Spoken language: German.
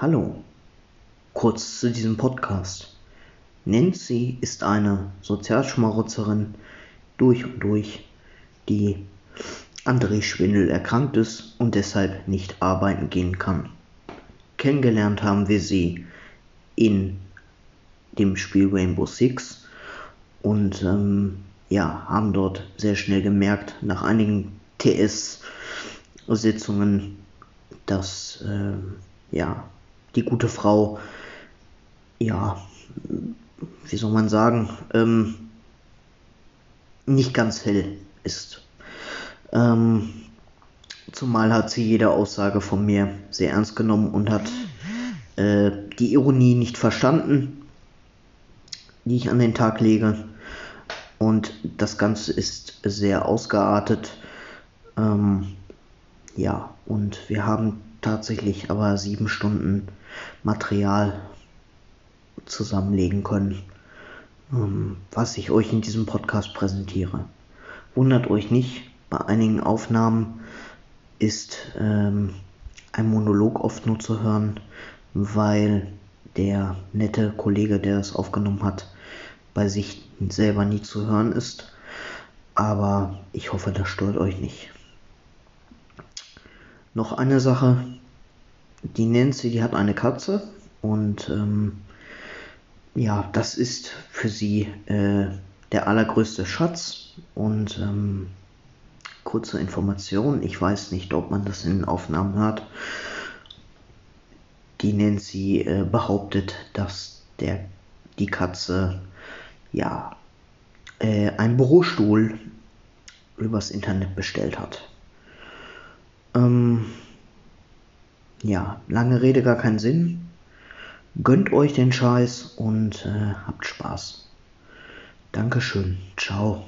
Hallo, kurz zu diesem Podcast. Nancy ist eine Sozialschmarotzerin durch und durch, die an Drehschwindel erkrankt ist und deshalb nicht arbeiten gehen kann. Kennengelernt haben wir sie in dem Spiel Rainbow Six und ähm, ja, haben dort sehr schnell gemerkt, nach einigen TS-Sitzungen, dass äh, ja, die gute Frau, ja, wie soll man sagen, ähm, nicht ganz hell ist. Ähm, zumal hat sie jede Aussage von mir sehr ernst genommen und hat äh, die Ironie nicht verstanden, die ich an den Tag lege. Und das Ganze ist sehr ausgeartet. Ähm, ja, und wir haben tatsächlich aber sieben Stunden Material zusammenlegen können, ähm, was ich euch in diesem Podcast präsentiere. Wundert euch nicht, bei einigen Aufnahmen ist ähm, ein Monolog oft nur zu hören, weil der nette Kollege, der es aufgenommen hat, bei sich selber nie zu hören ist. Aber ich hoffe, das stört euch nicht. Noch eine Sache. Die Nancy, die hat eine Katze und ähm, ja, das ist für sie äh, der allergrößte Schatz und ähm, kurze Information, ich weiß nicht, ob man das in den Aufnahmen hört. Die Nancy äh, behauptet, dass der die Katze ja äh, einen Bürostuhl übers Internet bestellt hat. Ähm, ja, lange Rede, gar keinen Sinn. Gönnt euch den Scheiß und äh, habt Spaß. Dankeschön. Ciao.